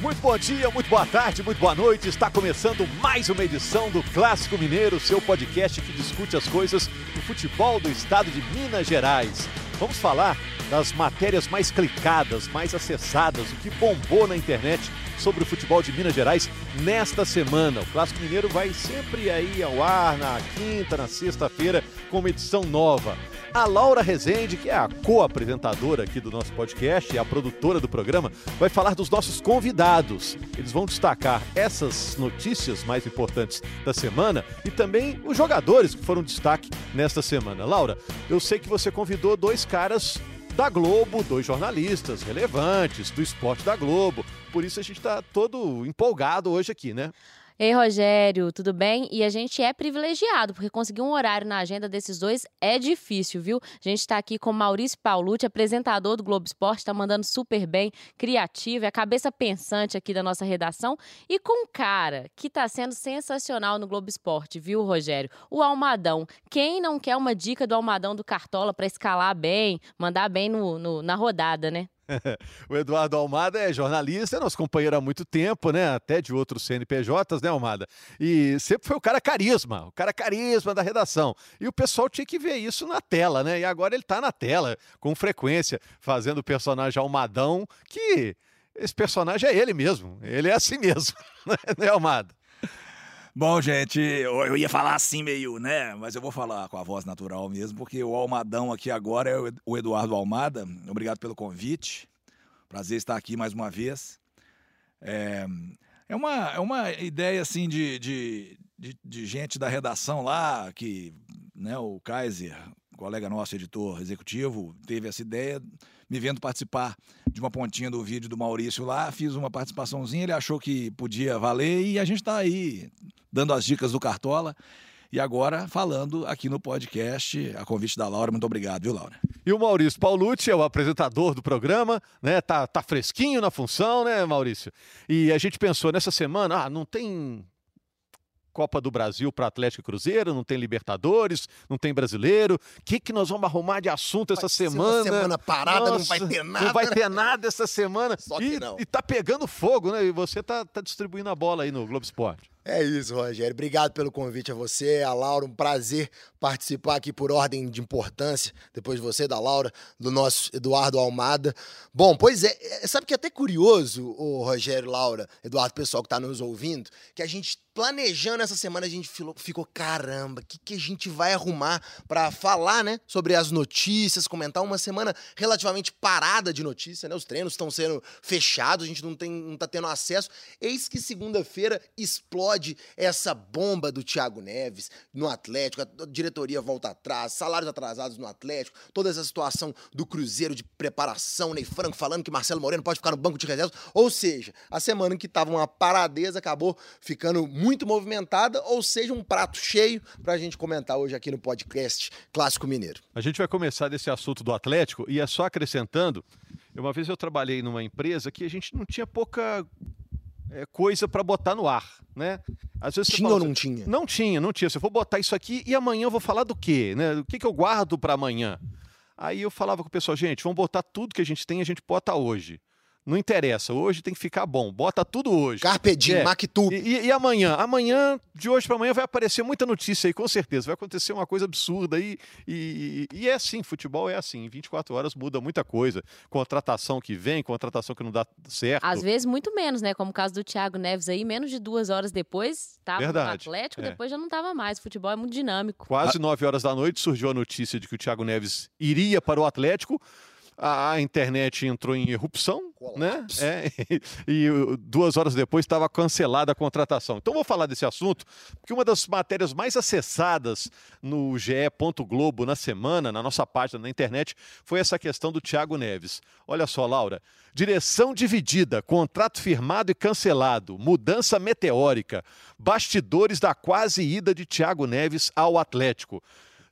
Muito bom dia, muito boa tarde, muito boa noite. Está começando mais uma edição do Clássico Mineiro, seu podcast que discute as coisas do futebol do estado de Minas Gerais. Vamos falar das matérias mais clicadas, mais acessadas, o que bombou na internet sobre o futebol de Minas Gerais nesta semana. O Clássico Mineiro vai sempre aí ao ar na quinta, na sexta-feira, com uma edição nova. A Laura Rezende, que é a co-apresentadora aqui do nosso podcast e a produtora do programa, vai falar dos nossos convidados. Eles vão destacar essas notícias mais importantes da semana e também os jogadores que foram destaque nesta semana. Laura, eu sei que você convidou dois caras da Globo, dois jornalistas relevantes do esporte da Globo. Por isso a gente está todo empolgado hoje aqui, né? Ei, Rogério, tudo bem? E a gente é privilegiado, porque conseguir um horário na agenda desses dois é difícil, viu? A gente está aqui com Maurício Paulucci, apresentador do Globo Esporte, está mandando super bem, criativo, é a cabeça pensante aqui da nossa redação, e com um cara que está sendo sensacional no Globo Esporte, viu, Rogério? O Almadão. Quem não quer uma dica do Almadão do Cartola para escalar bem, mandar bem no, no, na rodada, né? o Eduardo Almada é jornalista, é nosso companheiro há muito tempo, né? Até de outros CNPJs, né, Almada? E sempre foi o cara carisma, o cara carisma da redação. E o pessoal tinha que ver isso na tela, né? E agora ele está na tela, com frequência, fazendo o personagem Almadão, que esse personagem é ele mesmo. Ele é assim mesmo, né, Almada? Bom, gente, eu ia falar assim meio, né? Mas eu vou falar com a voz natural mesmo, porque o Almadão aqui agora é o Eduardo Almada. Obrigado pelo convite. Prazer estar aqui mais uma vez. É, é, uma, é uma ideia, assim, de, de, de, de gente da redação lá, que né, o Kaiser, colega nosso, editor executivo, teve essa ideia, me vendo participar de uma pontinha do vídeo do Maurício lá, fiz uma participaçãozinha, ele achou que podia valer e a gente está aí dando as dicas do Cartola. E agora falando aqui no podcast, a convite da Laura. Muito obrigado, viu, Laura? E o Maurício Paulucci é o apresentador do programa, né? Tá, tá fresquinho na função, né, Maurício? E a gente pensou nessa semana, ah, não tem Copa do Brasil para Atlético e Cruzeiro, não tem Libertadores, não tem Brasileiro. O que, que nós vamos arrumar de assunto essa vai semana? Uma semana parada, Nossa, não vai ter nada. Não vai ter nada essa semana. Só que e, não. E tá pegando fogo, né? E você tá, tá distribuindo a bola aí no Globo Esporte. É isso, Rogério. Obrigado pelo convite a você, a Laura. Um prazer participar aqui por ordem de importância, depois de você, da Laura, do nosso Eduardo Almada. Bom, pois é, é sabe que é até curioso, o Rogério, Laura, Eduardo, pessoal que está nos ouvindo, que a gente planejando essa semana, a gente ficou, caramba, o que, que a gente vai arrumar para falar, né, sobre as notícias, comentar uma semana relativamente parada de notícia, né? Os treinos estão sendo fechados, a gente não, tem, não tá tendo acesso. Eis que segunda-feira explode essa bomba do Thiago Neves no Atlético, a diretoria volta atrás, salários atrasados no Atlético, toda essa situação do Cruzeiro de preparação, Ney Franco falando que Marcelo Moreno pode ficar no banco de reservas. Ou seja, a semana em que tava uma paradeza acabou ficando muito movimentada, ou seja, um prato cheio para a gente comentar hoje aqui no podcast Clássico Mineiro. A gente vai começar desse assunto do Atlético e é só acrescentando. Uma vez eu trabalhei numa empresa que a gente não tinha pouca é, coisa para botar no ar, né? Às vezes tinha ou não assim, tinha? Não tinha, não tinha. Se eu vou botar isso aqui e amanhã eu vou falar do quê, né? O que, que eu guardo para amanhã? Aí eu falava com o pessoal, gente, vamos botar tudo que a gente tem, a gente bota hoje. Não interessa, hoje tem que ficar bom. Bota tudo hoje. Carpe diem, é. Mactu. E, e, amanhã? Amanhã, de hoje para amanhã, vai aparecer muita notícia aí, com certeza. Vai acontecer uma coisa absurda aí. E, e, e, é assim, futebol é assim. Em 24 horas muda muita coisa. Contratação que vem, contratação que não dá certo. Às vezes muito menos, né? Como o caso do Thiago Neves aí, menos de duas horas depois, estava no Atlético, é. depois já não estava mais. O futebol é muito dinâmico. Quase ah. 9 horas da noite surgiu a notícia de que o Thiago Neves iria para o Atlético a, internet entrou em erupção, né? É, e, e duas horas depois estava cancelada a contratação. Então vou falar desse assunto, porque uma das matérias mais acessadas no GE. Globo na semana, na nossa página na internet, foi essa questão do Thiago Neves. Olha só, Laura. Direção dividida, contrato firmado e cancelado, mudança meteórica, bastidores da quase ida de Thiago Neves ao Atlético.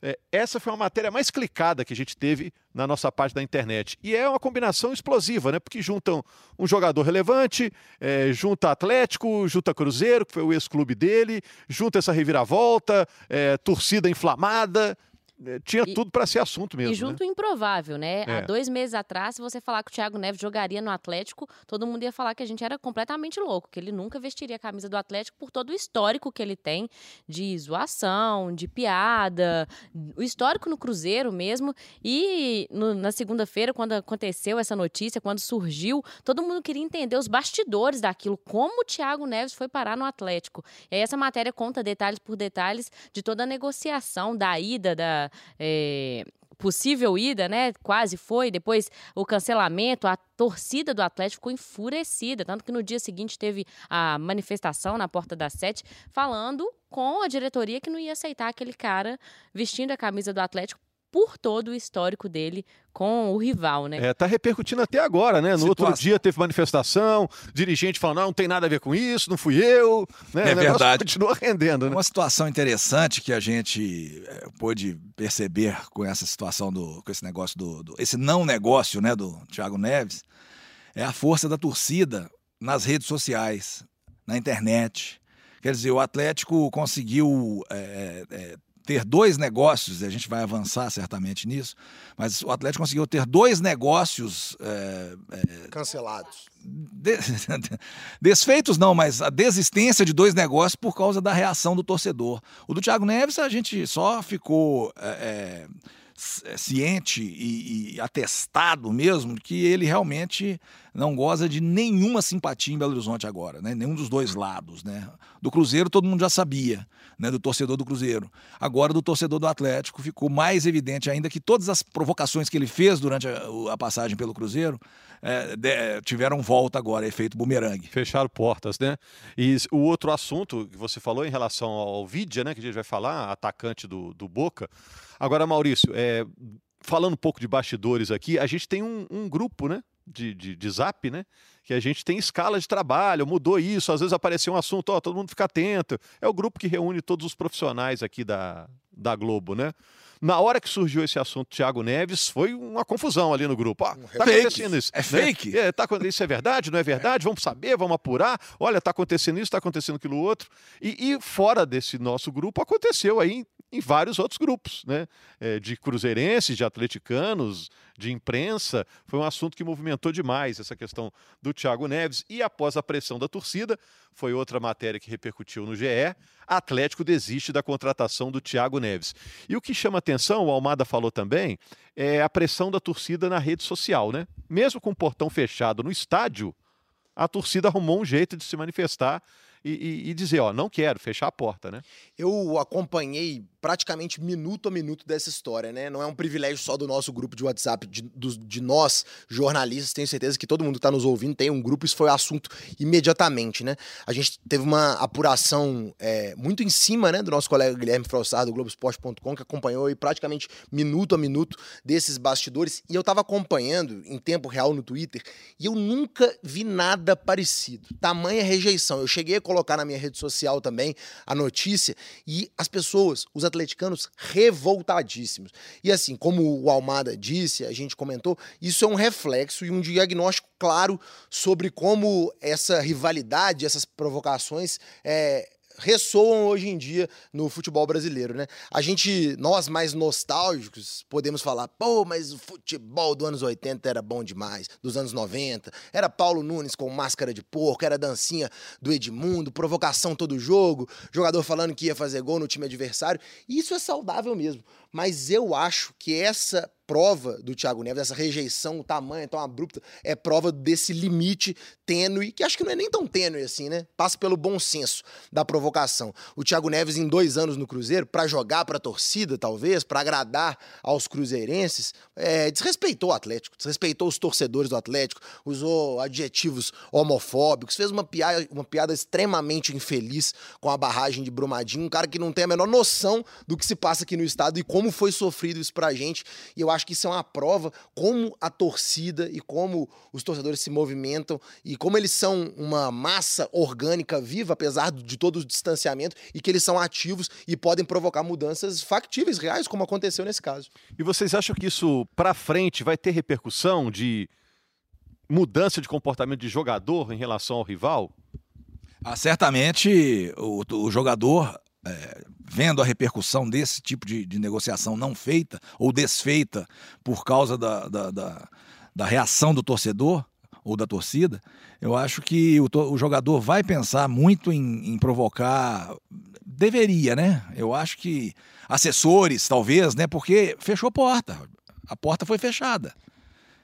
É, essa foi uma matéria mais clicada que a gente teve na nossa parte da internet. E é uma combinação explosiva, né? Porque juntam um jogador relevante, é, junta Atlético, junta Cruzeiro, que foi o ex-clube dele, junta essa reviravolta, é, torcida inflamada. É, tinha e, tudo para ser assunto mesmo. E junto né? improvável, né? É. Há dois meses atrás, se você falar que o Thiago Neves jogaria no Atlético, todo mundo ia falar que a gente era completamente louco, que ele nunca vestiria a camisa do Atlético por todo o histórico que ele tem de zoação, de piada, o histórico no Cruzeiro mesmo. E no, na segunda-feira, quando aconteceu essa notícia, quando surgiu, todo mundo queria entender os bastidores daquilo, como o Thiago Neves foi parar no Atlético. E aí essa matéria conta detalhes por detalhes de toda a negociação da ida da é, possível ida, né? Quase foi. Depois o cancelamento, a torcida do Atlético ficou enfurecida. Tanto que no dia seguinte teve a manifestação na porta da sete falando com a diretoria que não ia aceitar aquele cara vestindo a camisa do Atlético por todo o histórico dele com o rival, né? É, tá repercutindo até agora, né? No Situação. outro dia teve manifestação, dirigente falando, não, não tem nada a ver com isso, não fui eu, né? É verdade. continua rendendo, né? Uma situação interessante que a gente é, pôde perceber com essa situação do, com esse negócio do, do, esse não negócio, né, do Thiago Neves, é a força da torcida nas redes sociais, na internet. Quer dizer, o Atlético conseguiu é, é, ter dois negócios, e a gente vai avançar certamente nisso, mas o Atlético conseguiu ter dois negócios. É, é, Cancelados. De, desfeitos não, mas a desistência de dois negócios por causa da reação do torcedor. O do Thiago Neves a gente só ficou. É ciente e, e, atestado mesmo que ele realmente não goza de nenhuma simpatia em Belo Horizonte agora, né? nenhum dos dois lados. Né? Do Cruzeiro todo mundo já sabia, né? do torcedor do Cruzeiro. Agora do torcedor do Atlético ficou mais evidente ainda que todas as provocações que ele fez durante a, a passagem pelo Cruzeiro é, de, tiveram volta agora, efeito bumerangue. Fecharam portas, né? E o outro assunto que você falou em relação ao Vidia, né, que a gente vai falar, atacante do, do Boca, Agora, Maurício, é, falando um pouco de bastidores aqui, a gente tem um, um grupo, né? De, de, de, zap, né? Que a gente tem escala de trabalho, mudou isso, às vezes apareceu um assunto, ó, todo mundo fica atento. É o grupo que reúne todos os profissionais aqui da, da Globo, né? Na hora que surgiu esse assunto Thiago Neves, foi uma confusão ali no grupo. Ó, tá acontecendo isso. É né? fake? É, tá, isso é verdade, não é verdade? Vamos saber, vamos apurar. Olha, tá acontecendo isso, tá acontecendo aquilo outro. E, e fora desse nosso grupo, aconteceu aí em vários outros grupos, né? É, de cruzeirenses, de atleticanos, de imprensa. Foi um assunto que movimentou demais essa questão do Thiago Neves. E após a pressão da torcida, foi outra matéria que repercutiu no GE. Atlético desiste da contratação do Thiago Neves. E o que chama atenção, o Almada falou também, é a pressão da torcida na rede social, né? Mesmo com o portão fechado no estádio, a torcida arrumou um jeito de se manifestar e, e, e, dizer, ó, não quero, fechar a porta, né? Eu acompanhei praticamente minuto a minuto dessa história, né? Não é um privilégio só do nosso grupo de WhatsApp, de, de nós, jornalistas, tenho certeza que todo mundo que está nos ouvindo tem um grupo, isso foi assunto imediatamente, né? A gente teve uma apuração é, muito em cima, né, do nosso colega Guilherme Frossard, do Globoesporte.com, que acompanhou aí praticamente minuto a minuto desses bastidores, e eu estava acompanhando em tempo real no Twitter, e eu nunca vi nada parecido. Tamanha rejeição. Eu cheguei a colocar na minha rede social também a notícia, e as pessoas, os atleticanos revoltadíssimos. E assim, como o Almada disse, a gente comentou, isso é um reflexo e um diagnóstico claro sobre como essa rivalidade, essas provocações é, ressoam hoje em dia no futebol brasileiro, né? A gente, nós mais nostálgicos, podemos falar, pô, mas o futebol dos anos 80 era bom demais, dos anos 90, era Paulo Nunes com máscara de porco, era dancinha do Edmundo, provocação todo jogo, jogador falando que ia fazer gol no time adversário, isso é saudável mesmo, mas eu acho que essa prova do Thiago Neves, essa rejeição, o tamanho tão abrupta, é prova desse limite tênue, que acho que não é nem tão tênue assim, né? Passa pelo bom senso da provocação. O Thiago Neves, em dois anos no Cruzeiro, para jogar para a torcida, talvez, para agradar aos cruzeirenses, é, desrespeitou o Atlético, desrespeitou os torcedores do Atlético, usou adjetivos homofóbicos, fez uma piada, uma piada extremamente infeliz com a barragem de Brumadinho, um cara que não tem a menor noção do que se passa aqui no estado e como foi sofrido isso pra gente. E eu acho que isso é uma prova como a torcida e como os torcedores se movimentam e como eles são uma massa orgânica viva, apesar de todo o distanciamento, e que eles são ativos e podem provocar mudanças factíveis, reais, como aconteceu nesse caso. E vocês acham que isso para frente vai ter repercussão de mudança de comportamento de jogador em relação ao rival? Ah, certamente o, o jogador é, vendo a repercussão desse tipo de, de negociação não feita ou desfeita por causa da, da, da, da reação do torcedor ou da torcida, eu acho que o, o jogador vai pensar muito em, em, provocar. Deveria, né? Eu acho que assessores, talvez, né? Porque fechou a porta. A porta foi fechada.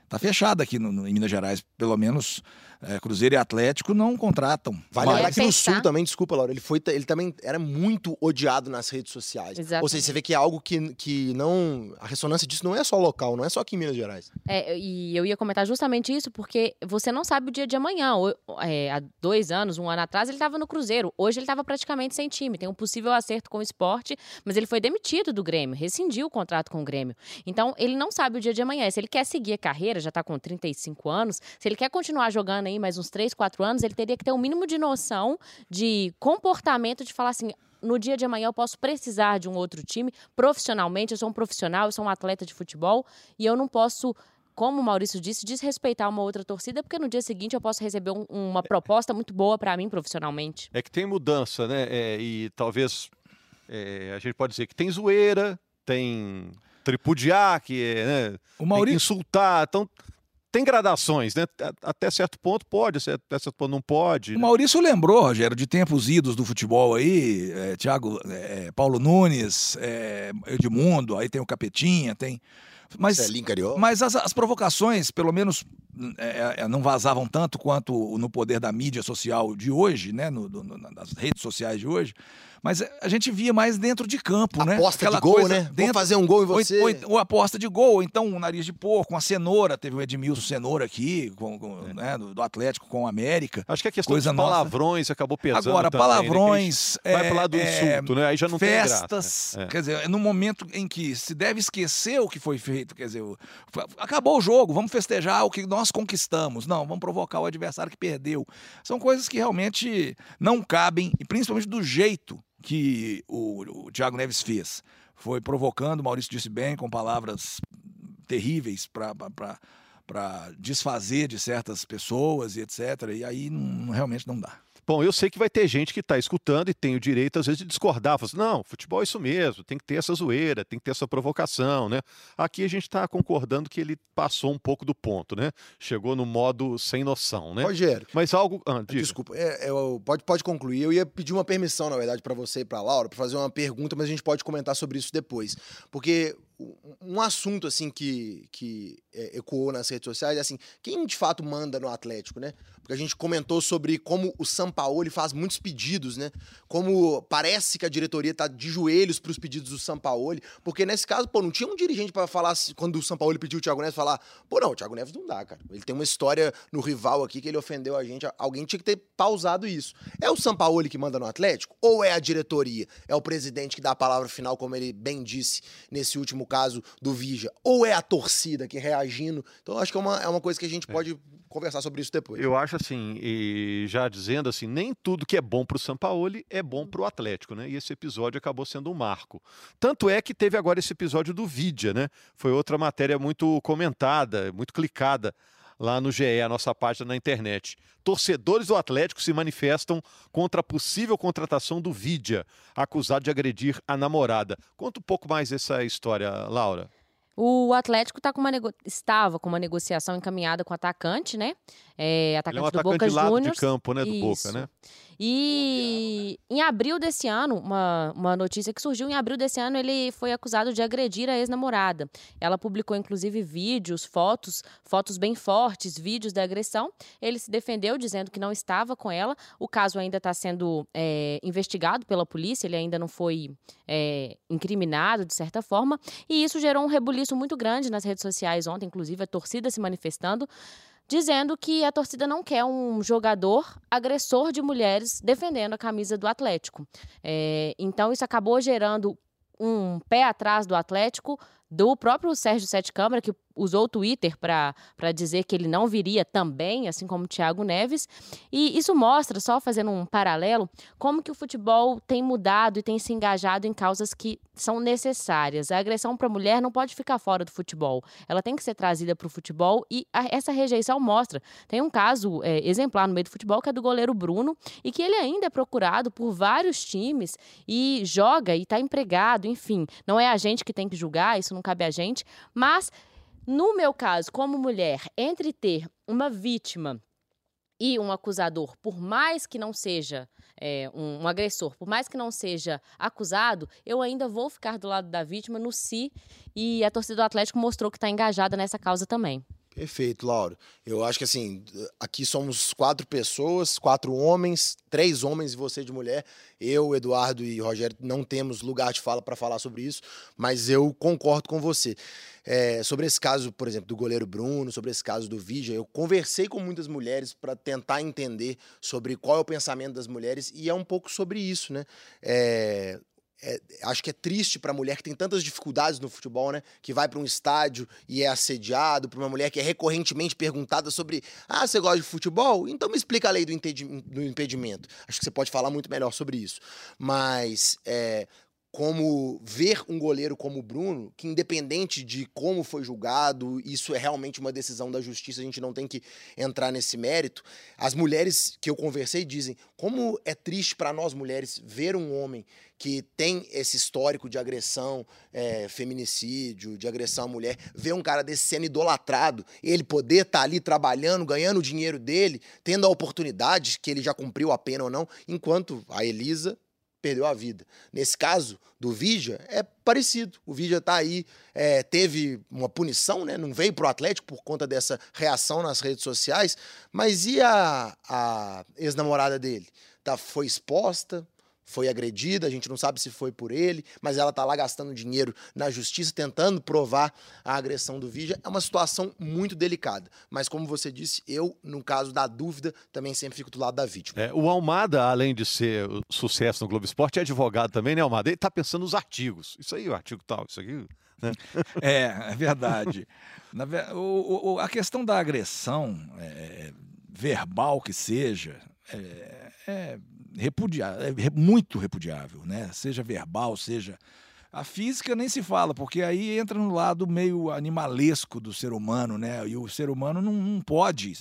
Está fechada aqui no, no, em Minas Gerais, pelo menos é, Cruzeiro e Atlético não contratam. Vale lembrar que no Sul também, desculpa, Laura, ele, foi, ele também era muito odiado nas redes sociais. Exatamente. Ou seja, você vê que é algo que, que não. A ressonância disso não é só local, não é só aqui em Minas Gerais. É, e eu ia comentar justamente isso, porque você não sabe o dia de amanhã. É, há dois anos, um ano atrás, ele estava no Cruzeiro. Hoje ele estava praticamente sem time. Tem um possível acerto com o esporte, mas ele foi demitido do Grêmio, rescindiu o contrato com o Grêmio. Então, ele não sabe o dia de amanhã. Se ele quer seguir a carreira, já está com 35 anos, se ele quer continuar jogando aí mais uns 3, 4 anos, ele teria que ter o um mínimo de noção de comportamento de falar assim: no dia de amanhã eu posso precisar de um outro time profissionalmente. Eu sou um profissional, eu sou um atleta de futebol e eu não posso como o Maurício disse, desrespeitar uma outra torcida, porque no dia seguinte eu posso receber um, uma proposta muito boa para mim profissionalmente. É que tem mudança, né? É, e talvez é, a gente pode dizer que tem zoeira, tem tripudiar, que é né? o Maurício... insultar. Então tem gradações, né? Até certo ponto pode, até certo ponto não pode. O Maurício lembrou, Rogério, de tempos idos do futebol aí, é, Thiago, é, Paulo Nunes, é, Edmundo, aí tem o Capetinha, tem. Mas, mas as, as provocações, pelo menos é, é, não vazavam tanto quanto no poder da mídia social de hoje, né? No, no, nas redes sociais de hoje. Mas a gente via mais dentro de campo, aposta né? Aposta de gol, né? Dentro... Vou fazer um gol em você. Ou, ou, ou, aposta de gol, ou então um nariz de porco, uma cenoura. Teve o Edmilson Cenoura aqui, com, com, é. né, do, do, Atlético com o América. Acho que a questão coisa dos palavrões nossa. acabou pesando Agora, também, palavrões... Né? Vai pro lado do é, insulto, né? Aí já não festas, tem graça. É. Quer dizer, no momento em que se deve esquecer o que foi feito, quer dizer, acabou o jogo, vamos festejar o que nós conquistamos. Não, vamos provocar o adversário que perdeu. São coisas que realmente não cabem, e principalmente do jeito que o, o Thiago Neves fez. Foi provocando, o Maurício disse bem, com palavras terríveis para desfazer de certas pessoas e etc. E aí não, realmente não dá. Bom, eu sei que vai ter gente que está escutando e tem o direito, às vezes, de discordar. Fala assim, não, futebol é isso mesmo, tem que ter essa zoeira, tem que ter essa provocação, né? Aqui a gente está concordando que ele passou um pouco do ponto, né? Chegou no modo sem noção, né? Rogério. Mas algo. Ah, desculpa, é, é, pode, pode concluir. Eu ia pedir uma permissão, na verdade, para você e para Laura, para fazer uma pergunta, mas a gente pode comentar sobre isso depois. Porque um assunto assim que, que é, ecoou nas redes sociais assim, quem de fato manda no Atlético, né? Porque a gente comentou sobre como o Sampaoli faz muitos pedidos, né? Como parece que a diretoria tá de joelhos para os pedidos do Sampaoli, porque nesse caso, pô, não tinha um dirigente para falar quando o Sampaoli pediu o Thiago Neves falar, pô, não, o Thiago Neves não dá, cara. Ele tem uma história no rival aqui que ele ofendeu a gente, alguém tinha que ter pausado isso. É o Sampaoli que manda no Atlético ou é a diretoria? É o presidente que dá a palavra final, como ele bem disse nesse último caso do Vija? Ou é a torcida que reagindo? Então acho que é uma, é uma coisa que a gente é. pode conversar sobre isso depois. Eu acho assim, e já dizendo assim, nem tudo que é bom para o Sampaoli é bom para o Atlético, né? E esse episódio acabou sendo um marco. Tanto é que teve agora esse episódio do Vidia, né? Foi outra matéria muito comentada, muito clicada lá no GE, a nossa página na internet. Torcedores do Atlético se manifestam contra a possível contratação do Vidia, acusado de agredir a namorada. Conta um pouco mais essa história, Laura. O Atlético tá com uma nego... estava com uma negociação encaminhada com o atacante, né? É, atacante, Ele é um do Boca Juniors. de campo, né? Do Isso. Boca, né? E em abril desse ano, uma, uma notícia que surgiu, em abril desse ano, ele foi acusado de agredir a ex-namorada. Ela publicou, inclusive, vídeos, fotos, fotos bem fortes, vídeos da agressão. Ele se defendeu, dizendo que não estava com ela. O caso ainda está sendo é, investigado pela polícia, ele ainda não foi é, incriminado, de certa forma. E isso gerou um rebuliço muito grande nas redes sociais ontem, inclusive a torcida se manifestando dizendo que a torcida não quer um jogador agressor de mulheres defendendo a camisa do Atlético. É, então, isso acabou gerando um pé atrás do Atlético, do próprio Sérgio Sete Câmara, que usou o Twitter para dizer que ele não viria também, assim como Thiago Neves. E isso mostra, só fazendo um paralelo, como que o futebol tem mudado e tem se engajado em causas que são necessárias. A agressão para a mulher não pode ficar fora do futebol. Ela tem que ser trazida para o futebol e a, essa rejeição mostra. Tem um caso é, exemplar no meio do futebol que é do goleiro Bruno e que ele ainda é procurado por vários times e joga e está empregado, enfim. Não é a gente que tem que julgar, isso não cabe a gente, mas no meu caso, como mulher, entre ter uma vítima e um acusador, por mais que não seja é, um, um, agressor, por mais que não seja acusado, eu ainda vou ficar do lado da vítima no si e a torcida do Atlético mostrou que está engajada nessa causa também. Perfeito, Lauro. Eu acho que assim, aqui somos quatro pessoas, quatro homens, três homens e você de mulher. Eu, Eduardo e Rogério não temos lugar de fala para falar sobre isso, mas eu concordo com você. É, sobre esse caso, por exemplo, do goleiro Bruno, sobre esse caso do Vigia, eu conversei com muitas mulheres para tentar entender sobre qual é o pensamento das mulheres e é um pouco sobre isso, né? É, é, acho que é triste para a mulher que tem tantas dificuldades no futebol, né? Que vai para um estádio e é assediado, para uma mulher que é recorrentemente perguntada sobre: ah, você gosta de futebol? Então me explica a lei do, impedimento. Acho que você pode falar muito melhor sobre isso. Mas é, como ver um goleiro como o Bruno, que independente de como foi julgado, isso é realmente uma decisão da justiça, a gente não tem que entrar nesse mérito. As mulheres que eu conversei dizem como é triste para nós mulheres ver um homem que tem esse histórico de agressão, é, feminicídio, de agressão à mulher, ver um cara desse sendo idolatrado, ele poder estar tá ali trabalhando, ganhando o dinheiro dele, tendo a oportunidade, que ele já cumpriu a pena ou não, enquanto a Elisa perdeu a vida. Nesse caso do Vigia, é parecido. O Vigia está aí, é, teve uma punição, né? não veio para o Atlético por conta dessa reação nas redes sociais, mas e a, a ex-namorada dele? Tá, foi exposta, foi agredida, a gente não sabe se foi por ele, mas ela está lá gastando dinheiro na justiça, tentando provar a agressão do Vigia. É uma situação muito delicada. Mas, como você disse, eu, no caso da dúvida, também sempre fico do lado da vítima. É, o Almada, além de ser sucesso no Globo Esporte, é advogado também, né, Almada? Ele está pensando nos artigos. Isso aí, o artigo tal, isso aqui. Né? é, é verdade. Na, o, o, a questão da agressão é, verbal que seja, é, é repudiável, é muito repudiável, né? Seja verbal, seja. A física nem se fala, porque aí entra no lado meio animalesco do ser humano, né? E o ser humano não, não pode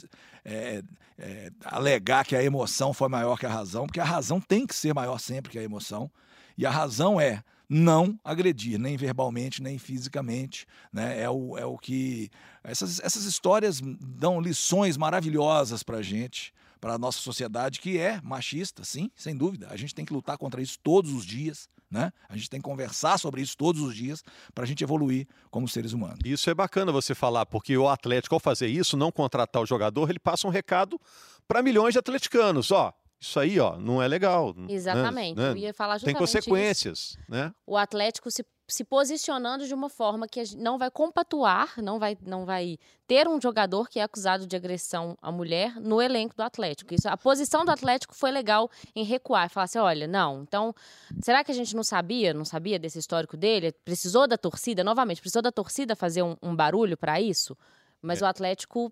é, é, alegar que a emoção foi maior que a razão, porque a razão tem que ser maior sempre que a emoção. E a razão é não agredir, nem verbalmente, nem fisicamente. Né? É, o, é o que. Essas, essas histórias dão lições maravilhosas para a gente para a nossa sociedade que é machista, sim, sem dúvida. A gente tem que lutar contra isso todos os dias. Né? A gente tem que conversar sobre isso todos os dias para a gente evoluir como seres humanos. Isso é bacana você falar, porque o Atlético, ao fazer isso, não contratar o jogador, ele passa um recado para milhões de atleticanos. Ó, isso aí, ó, não é legal. Né? Exatamente. Né? Eu ia falar justamente Tem consequências, isso. né? O Atlético se se posicionando de uma forma que não vai compatuar, não vai, não vai ter um jogador que é acusado de agressão à mulher no elenco do Atlético. Isso, a posição do Atlético foi legal em recuar, falar assim, olha, não, então, será que a gente não sabia, não sabia desse histórico dele? Precisou da torcida, novamente, precisou da torcida fazer um, um barulho para isso? Mas é. o Atlético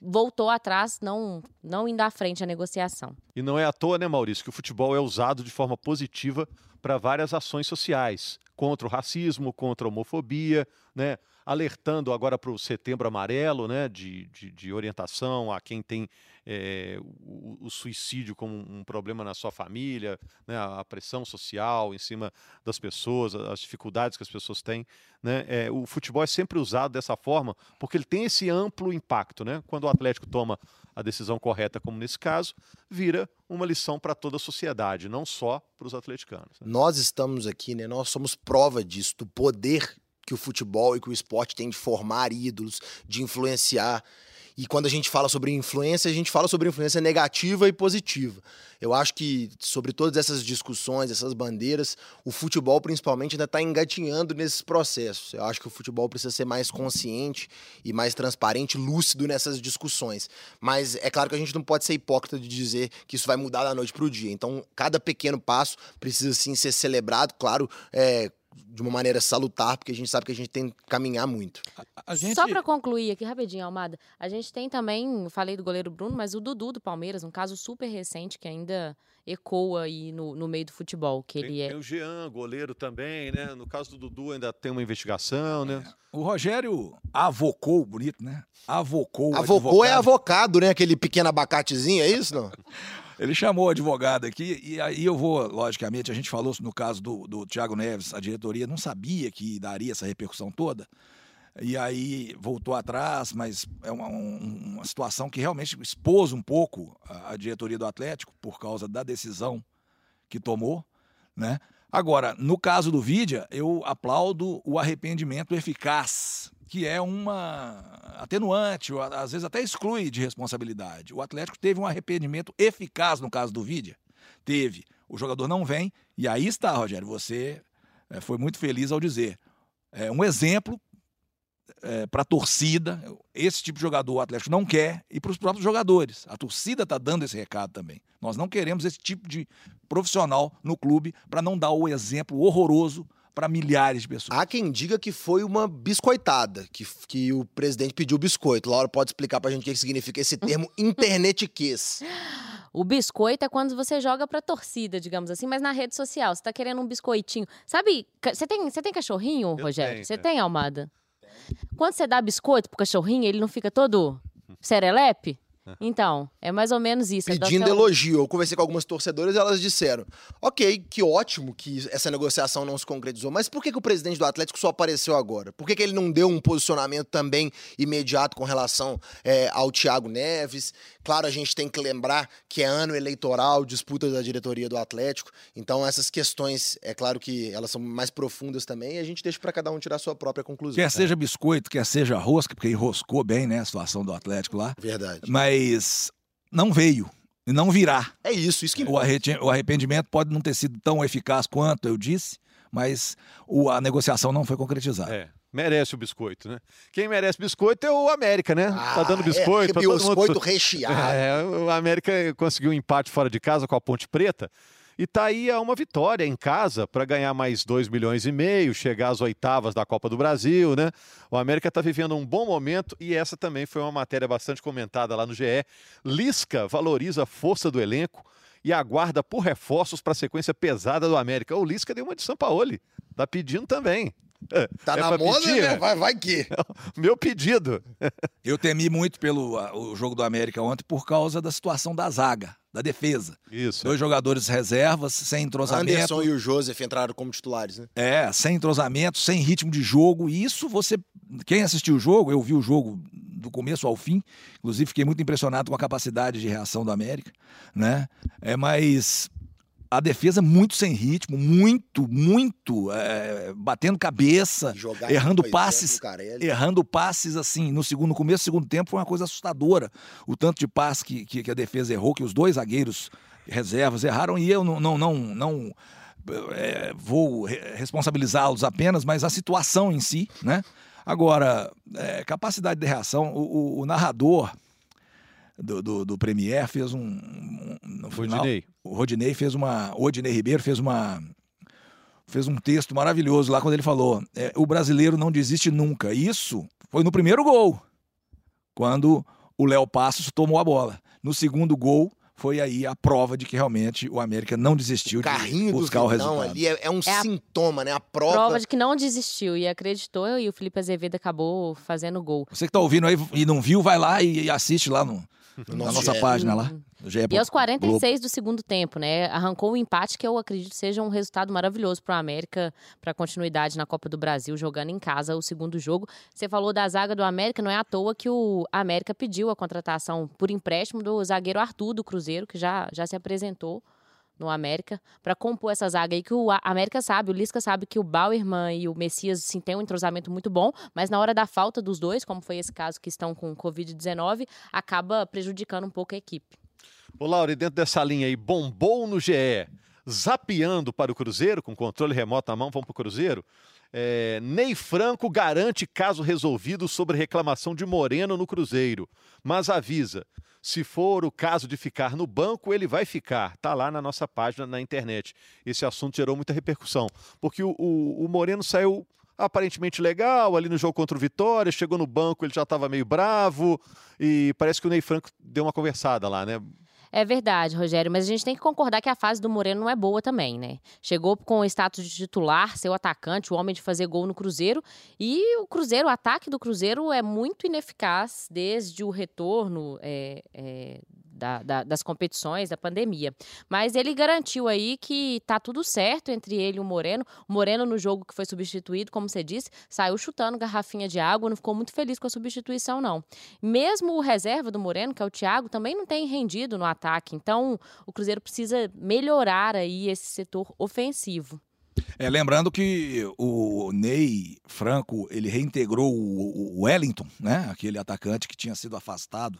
voltou atrás, não, não indo à frente a negociação. E não é à toa, né, Maurício, que o futebol é usado de forma positiva para várias ações sociais contra o racismo, contra a homofobia, né? Alertando agora para o setembro amarelo, né? de, de, de orientação a quem tem é, o, o, suicídio como um problema na sua família, né, a pressão social em cima das pessoas, as dificuldades que as pessoas têm. Né, é, o futebol é sempre usado dessa forma porque ele tem esse amplo impacto. Né? Quando o Atlético toma a decisão correta, como nesse caso, vira uma lição para toda a sociedade, não só para os atleticanos. Né? Nós estamos aqui, né, nós somos prova disso, do poder que o futebol e que o esporte tem de formar ídolos, de influenciar. E quando a gente fala sobre influência, a gente fala sobre influência negativa e positiva. Eu acho que sobre todas essas discussões, essas bandeiras, o futebol principalmente ainda está engatinhando nesses processos. Eu acho que o futebol precisa ser mais consciente e mais transparente, lúcido nessas discussões. Mas é claro que a gente não pode ser hipócrita de dizer que isso vai mudar da noite para o dia. Então, cada pequeno passo precisa sim ser celebrado, claro, é, de uma maneira salutar, porque a gente sabe que a gente tem que caminhar muito. A gente... Só para concluir aqui rapidinho, Almada, a gente tem também, falei do goleiro Bruno, mas o Dudu do Palmeiras, um caso super recente que ainda ecoa aí no, no meio do futebol, que Tem, ele é. tem o Jean, goleiro também, né? No caso do Dudu ainda tem uma investigação, né? O Rogério avocou, bonito, né? Avocou. o Avocou é advogado. avocado, né? Aquele pequeno abacatezinho, é isso, não? Ele chamou o advogado aqui e aí eu vou, logicamente, a gente falou no caso do, do Thiago Neves, a diretoria não sabia que daria essa repercussão toda. E aí voltou atrás, mas é uma, um- uma situação que realmente expôs um pouco a, a diretoria do Atlético por causa da decisão que tomou, né? Agora, no caso do Vidia, eu aplaudo o arrependimento eficaz, que é uma atenuante, ou às vezes até exclui de responsabilidade. O Atlético teve um arrependimento eficaz no caso do Vidia. Teve. O jogador não vem, e aí está, Rogério, você eh, foi muito feliz ao dizer. É um exemplo para a torcida. Esse tipo de jogador o Atlético não quer e para os próprios jogadores. A torcida está dando esse recado também. Nós não queremos esse tipo de profissional no clube para não dar o exemplo horroroso para milhares de pessoas. Há quem diga que foi uma biscoitada, que, que o presidente pediu biscoito. Laura pode explicar pra gente o que significa esse termo internetiquez. O biscoito é quando você joga pra torcida, digamos assim, mas na rede social. Você tá querendo um biscoitinho. Sabe, você tem, você tem cachorrinho, Eu Rogério? Você é. tem, Almada? Quando você dá biscoito pro cachorrinho, ele não fica todo serelepe? Então, é mais ou menos isso. é Pedindo seu- elogio. Eu conversei com algumas torcedoras e elas disseram: ok, que ótimo que essa negociação não se concretizou, mas por que, que o presidente do Atlético só apareceu agora? Por que, que ele não deu um posicionamento também imediato com relação é, ao Thiago Neves? Claro, a gente tem que lembrar que é ano eleitoral, disputa da diretoria do Atlético, então essas questões, é claro que elas são mais profundas também e a gente deixa para cada um tirar sua própria conclusão. Quer seja biscoito, quer seja rosca, porque enroscou bem, né, a situação do Atlético lá. Verdade. Mas não veio e não virá. É isso, isso que O importa. arrete- o arrependimento pode não ter sido tão eficaz quanto eu disse, mas o- a negociação não foi concretizada. É. Merece o biscoito, né? Quem merece biscoito é o América, né? tá dando Ah, biscoito. É, pra todo biscoito mundo. recheado. É, o América conseguiu um empate fora de casa com a Ponte Preta e tá aí a uma vitória em casa para ganhar mais 2 milhões e meio, chegar às oitavas da Copa do Brasil, né? O América está vivendo um bom momento e essa também foi uma matéria bastante comentada lá no GE. Lisca valoriza a força do elenco e aguarda por reforços para a sequência pesada do América. O Lisca deu uma de Sampaoli, tá pedindo também. Tá É na moda, pedir, né? é? Vai, vai que. Meu pedido. Eu temi muito pelo a- o jogo do América ontem por causa da situação da zaga, da defesa. Isso. Dois jogadores reservas, sem entrosamento. Anderson e o Joseph entraram como titulares, né? É, sem entrosamento, sem ritmo de jogo. E isso você. Quem assistiu o jogo, eu vi o jogo do começo ao fim. Inclusive, fiquei muito impressionado com a capacidade de reação do América, né? É, mas a defesa muito sem ritmo, muito, muito é, batendo cabeça, jogar errando passes, errando passes assim no segundo, no começo do segundo tempo foi uma coisa assustadora. O tanto de passe que, que, que a defesa errou, que os dois zagueiros reservas erraram e eu não não não, não é, vou re- responsabilizá-los apenas, mas a situação em si, né? Agora, é, capacidade de reação, o, o- o narrador do, do, do Premier fez um, um no final, Rodinei. o Rodinei fez uma, o Rodinei Ribeiro fez uma fez um texto maravilhoso lá quando ele falou: é, o brasileiro não desiste nunca. Isso foi no primeiro gol, quando o Léo Passos tomou a bola. No segundo gol foi aí a prova de que realmente o América não desistiu O carrinho de do buscar o Vitão resultado. ali é, é um É a sintoma, né? A prova. Prova de que não desistiu e acreditou e o Felipe Azevedo acabou fazendo gol. Você que tá ouvindo aí e não viu, vai lá e assiste lá no, No na nossa GE. página lá. E aos Globo. 46 do segundo tempo, né? Arrancou o empate, que eu acredito seja um resultado maravilhoso para o América, para continuidade na Copa do Brasil, jogando em casa o segundo jogo. Você falou da zaga do América, não é à toa que o América pediu a contratação por empréstimo do zagueiro Arthur do Cruzeiro, que já, já se apresentou no América, para compor essa zaga aí que o América sabe, o Lisca sabe que o Bauerman e o Messias sim têm um entrosamento muito bom, mas na hora da falta dos dois, como foi esse caso que estão com Covid-19, acaba prejudicando um pouco a equipe. Ô, Laura, dentro dessa linha aí, bombou no GE, zapeando para o Cruzeiro, com controle remoto na mão, vamos para o Cruzeiro. É, Ney Franco garante caso resolvido sobre reclamação de Moreno no Cruzeiro, mas avisa: se for o caso de ficar no banco, ele vai ficar. Tá lá na nossa página na internet. Esse assunto gerou muita repercussão, porque o, o, o Moreno saiu aparentemente legal ali no jogo contra o Vitória, chegou no banco, ele já estava meio bravo e parece que o Ney Franco deu uma conversada lá, né? É verdade, Rogério, mas a gente tem que concordar que a fase do Moreno não é boa também, né? Chegou com o status de titular, seu atacante, o homem de fazer gol no Cruzeiro, e o Cruzeiro, o ataque do Cruzeiro é muito ineficaz desde o retorno é, é, da, da, das competições, da pandemia. Mas ele garantiu aí que tá tudo certo entre ele e o Moreno. O Moreno, no jogo que foi substituído, como você disse, saiu chutando garrafinha de água, não ficou muito feliz com a substituição, não. Mesmo o reserva do Moreno, que é o Thiago, também não tem rendido no ataque. Então, o Cruzeiro precisa melhorar aí esse setor ofensivo. É, lembrando que o Ney Franco, ele reintegrou o Wellington, né? Aquele atacante que tinha sido afastado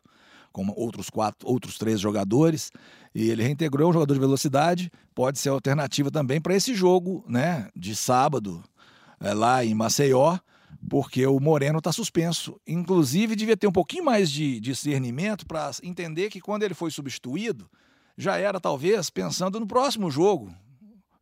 com outros quatro, outros três jogadores, e ele reintegrou um jogador de velocidade, pode ser alternativa também para esse jogo, né, de sábado, é, lá em Maceió, porque o Moreno está suspenso. Inclusive, devia ter um pouquinho mais de discernimento para entender que quando ele foi substituído, já era talvez pensando no próximo jogo.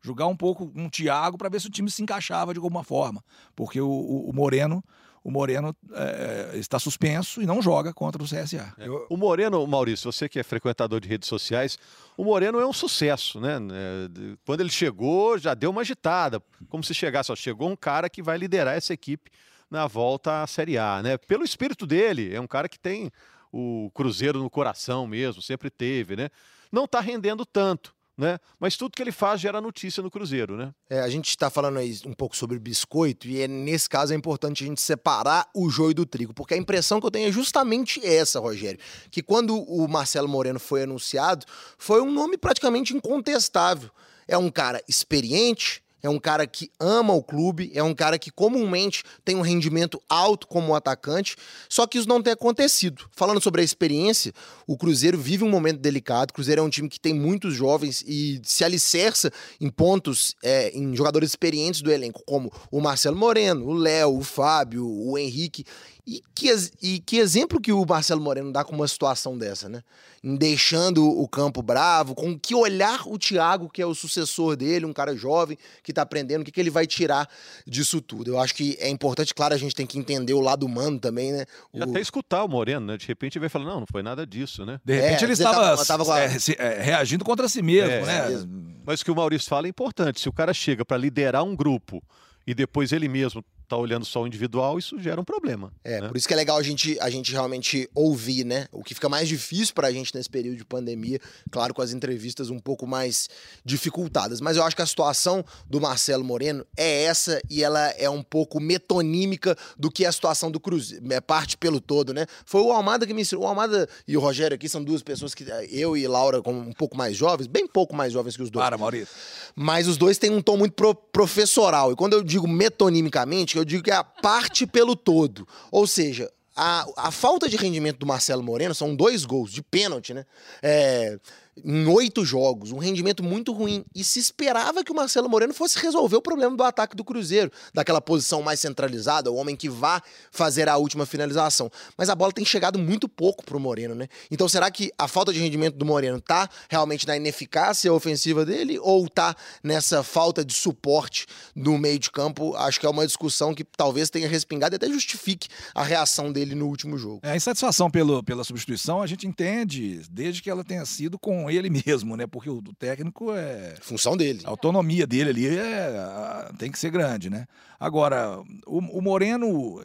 Jogar um pouco um Thiago para ver se o time se encaixava de alguma forma. Porque o, o, o Moreno o Moreno é, está suspenso e não joga contra o CSA. É. O Moreno, Maurício, você que é frequentador de redes sociais, o Moreno é um sucesso, né? É, quando ele chegou, já deu uma agitada, como se chegasse, ó, chegou um cara que vai liderar essa equipe na volta à Série A, né? Pelo espírito dele, é um cara que tem o Cruzeiro no coração mesmo, sempre teve, né? Não está rendendo tanto né? Mas tudo que ele faz gera notícia no Cruzeiro, né? É, a gente está falando aí um pouco sobre biscoito e é, nesse caso é importante a gente separar o joio do trigo, porque a impressão que eu tenho é justamente essa, Rogério, que quando o Marcelo Moreno foi anunciado, foi um nome praticamente incontestável. É um cara experiente, é um cara que ama o clube, é um cara que comumente tem um rendimento alto como atacante, só que isso não tem acontecido. Falando sobre a experiência, o Cruzeiro vive um momento delicado. O Cruzeiro é um time que tem muitos jovens e se alicerça em pontos, é, em jogadores experientes do elenco, como o Marcelo Moreno, o Léo, o Fábio, o Henrique. E que, e que exemplo que o Marcelo Moreno dá com uma situação dessa, né? Em deixando o campo bravo, com que olhar o Thiago, que é o sucessor dele, um cara jovem que tá aprendendo, o que, que ele vai tirar disso tudo. Eu acho que é importante, claro, a gente tem que entender o lado humano também, né? O... E até escutar o Moreno, né? De repente ele vai falar, não, não foi nada disso, né? De repente é, ele estava tava, tava a... é, é, reagindo contra si mesmo, é, né? Mas o que o Maurício fala é importante. Se o cara chega para liderar um grupo e depois ele mesmo tá olhando só o individual, isso gera um problema. É, né? por isso que é legal a gente, a gente realmente ouvir, né? O que fica mais difícil pra gente nesse período de pandemia, claro, com as entrevistas um pouco mais dificultadas. Mas eu acho que a situação do Marcelo Moreno é essa e ela é um pouco metonímica do que é a situação do Cruzeiro, é parte pelo todo, né? Foi o Almada que me ensinou. O Almada e o Rogério aqui são duas pessoas que eu e Laura, como um pouco mais jovens, bem pouco mais jovens que os dois. Para, Maurício. Mas os dois têm um tom muito pro professoral. E quando eu digo metonimicamente, eu digo que é a parte pelo todo. Ou seja, a, a falta de rendimento do Marcelo Moreno são dois gols de pênalti, né? É, em oito jogos, um rendimento muito ruim. E se esperava que o Marcelo Moreno fosse resolver o problema do ataque do Cruzeiro, daquela posição mais centralizada, o homem que vá fazer a última finalização. Mas a bola tem chegado muito pouco pro Moreno, né? Então será que a falta de rendimento do Moreno tá realmente na ineficácia ofensiva dele ou tá nessa falta de suporte no meio de campo? Acho que é uma discussão que talvez tenha respingado e até justifique a reação dele no último jogo. É, a insatisfação pelo, pela substituição a gente entende desde que ela tenha sido com ele mesmo, né? Porque o técnico é. Função dele. A autonomia dele ali é, tem que ser grande, né? Agora, o, o Moreno,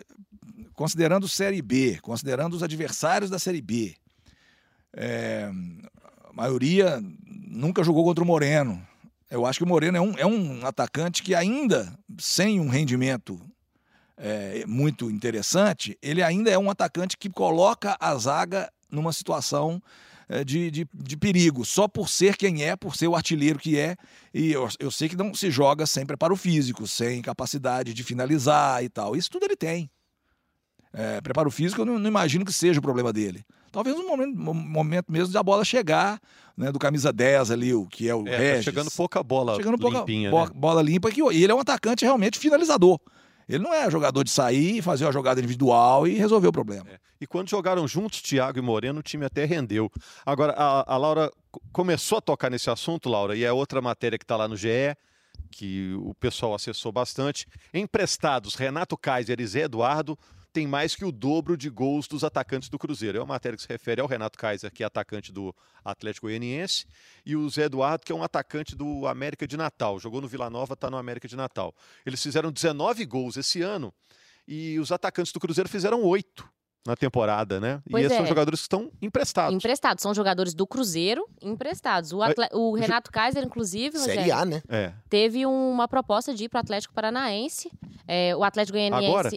considerando Série B, considerando os adversários da Série B, é, a maioria nunca jogou contra o Moreno. Eu acho que o Moreno é um, é um atacante que ainda, sem um rendimento é, muito interessante, ele ainda é um atacante que coloca a zaga numa situação de, de, de, perigo, só por ser quem é, por ser o artilheiro que é. E eu, eu sei que não se joga sempre para o físico, sem capacidade de finalizar e tal. Isso tudo ele tem. É, preparo físico, eu não, não, imagino que seja o problema dele. Talvez um momento, um momento mesmo de a bola chegar, né, do camisa 10 ali, o que é o É, tá Regis. chegando pouca bola Chegando pouca limpinha, bo- né? bola limpa. Que, e ele é um atacante realmente finalizador. Ele não é jogador de sair, fazer uma jogada individual e resolver o problema. E quando jogaram juntos, Thiago e Moreno, o time até rendeu. Agora, a, a Laura co- começou a tocar nesse assunto, Laura, e é outra matéria que está lá no GE, que o pessoal acessou bastante. Emprestados, Renato Kaiser e Zé Eduardo têm mais que o dobro de gols dos atacantes do Cruzeiro. É uma matéria que se refere ao Renato Kaiser, que é atacante do Atlético Goianiense, e o Zé Eduardo, que é um atacante do América de Natal. Jogou no Vila Nova, está no América de Natal. Eles fizeram 19 gols esse ano e os atacantes do Cruzeiro fizeram oito na temporada, né? Pois e esses são é. jogadores que estão emprestados. Emprestados, são jogadores do Cruzeiro emprestados. O, atle- o Renato Kaiser, inclusive, Série Rogério, A, né? É. teve uma proposta de ir para o Atlético Paranaense. É, o Atlético Goianiense. Agora?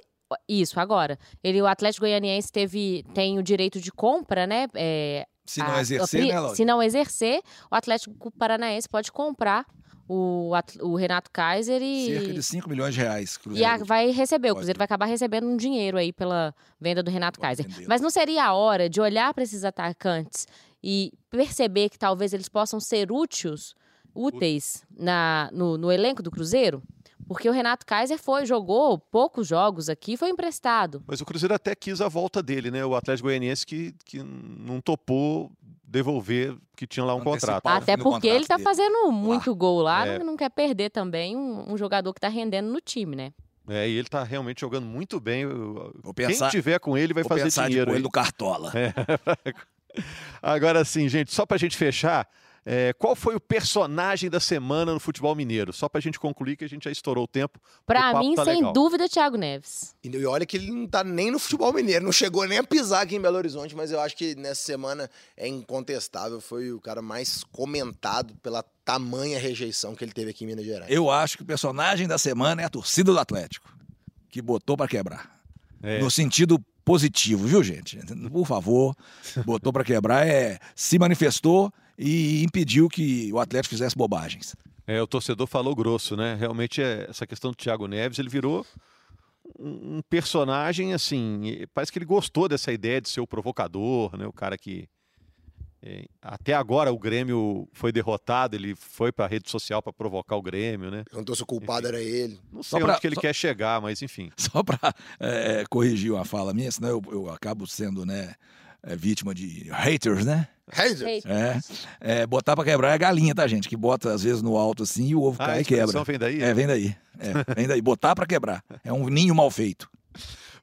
Isso, agora. Ele, o Atlético Goianiense teve, tem o direito de compra, né? É, Se não a- exercer, a né, Laura? Se não exercer, o Atlético Paranaense pode comprar o, o Renato Kaiser e. Cerca de 5 milhões de reais. E Cruzeiro. a- vai receber, o. Cruzeiro vai acabar recebendo um dinheiro aí pela venda do Renato Pode Kaiser. Mas não seria a hora de olhar para esses atacantes e perceber que talvez eles possam ser úteis, úteis na, no, no elenco do Cruzeiro? Porque o Renato Kaiser foi, jogou poucos jogos aqui, foi emprestado. Mas o Cruzeiro até quis a volta dele, né? O Atlético Goianiense que, que não topou devolver, que tinha lá um Antecipar. contrato. O Até do porque ele tá contrato fazendo muito gol lá, É. não, quer perder também um, um jogador que tá rendendo no time, né? É, e ele tá realmente jogando muito bem. Vou Quem pensar, tiver com ele vai vou fazer pensar dinheiro. ele no Cartola. Agora sim, gente, só pra gente fechar, é, qual foi o personagem da semana no futebol mineiro? Só pra gente concluir que a gente já estourou o tempo. Pra O papo mim, tá sem legal. dúvida, Thiago Neves. E olha que ele não tá nem no futebol mineiro, não chegou nem a pisar aqui em Belo Horizonte, mas eu acho que nessa semana é incontestável. Foi o cara mais comentado pela tamanha rejeição que ele teve aqui em Minas Gerais. Eu acho que o personagem da semana é a torcida do Atlético, que botou pra quebrar. É. No sentido positivo, viu, gente? Por favor, botou pra quebrar, é se manifestou e impediu que o Atlético fizesse bobagens. É, o torcedor falou grosso, né? Realmente é, essa questão do Thiago Neves, ele virou um, personagem assim. Parece que ele gostou dessa ideia de ser o provocador, né? O cara que é, até agora o Grêmio foi derrotado, ele foi para a rede social para provocar o Grêmio, né? Perguntou se o culpado era ele. Não Só sei pra- onde que ele só- quer chegar, mas enfim. Só para corrigir uma fala minha, senão eu, eu acabo sendo né, é, vítima de haters, né? Ei, É, é, botar pra quebrar é galinha, tá, gente? Que bota às vezes no alto assim e o ovo Ah, a cai e quebra. vem daí? É, vem daí. É, vem daí. Botar pra quebrar. É um ninho mal feito.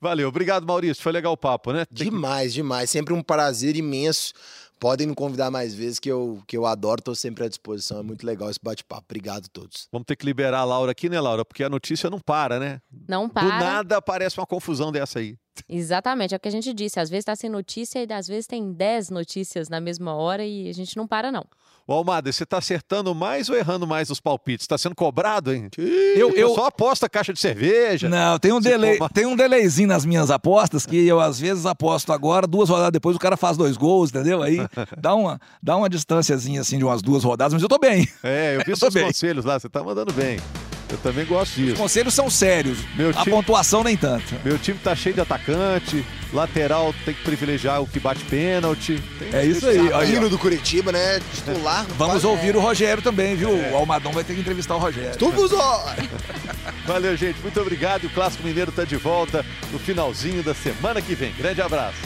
Valeu, obrigado Maurício, foi legal o papo, né? Tem que- Demais, demais. Sempre um prazer imenso. Podem me convidar mais vezes, que eu, que eu adoro, tô sempre à disposição. É muito legal esse bate-papo. Obrigado a todos. Vamos ter que liberar a Laura aqui, né, Laura? Porque a notícia não para, né? Não Do para. nada aparece uma confusão dessa aí. Exatamente, é o que a gente disse. Às vezes tá sem notícia e às vezes tem 10 notícias na mesma hora e a gente não para, não. Ô, Almada, você tá acertando mais ou errando mais nos palpites? Tá sendo cobrado, hein? Eu, Eu eu, só aposto a caixa de cerveja. Não, tem um, delay, for- tem um delayzinho nas minhas apostas que eu às vezes aposto agora, duas rodadas depois o cara faz dois gols, entendeu? Aí dá uma, dá uma distânciazinha assim de umas duas rodadas, mas eu tô bem. É, eu vi Eu seus tô bem. conselhos lá, você tá mandando bem. Eu também gosto Os disso. conselhos são sérios, Meu a time, pontuação nem tanto. meu time tá cheio de atacante, lateral tem que privilegiar o que bate pênalti. É isso aí. Ó. Hino do Curitiba, né? Titular. Vamos ouvir o Rogério também, viu? O Almadão vai ter que entrevistar o Rogério. Tubos, ó! Valeu, gente. Muito obrigado. E o Clássico Mineiro tá de volta no finalzinho da semana que vem. Grande abraço.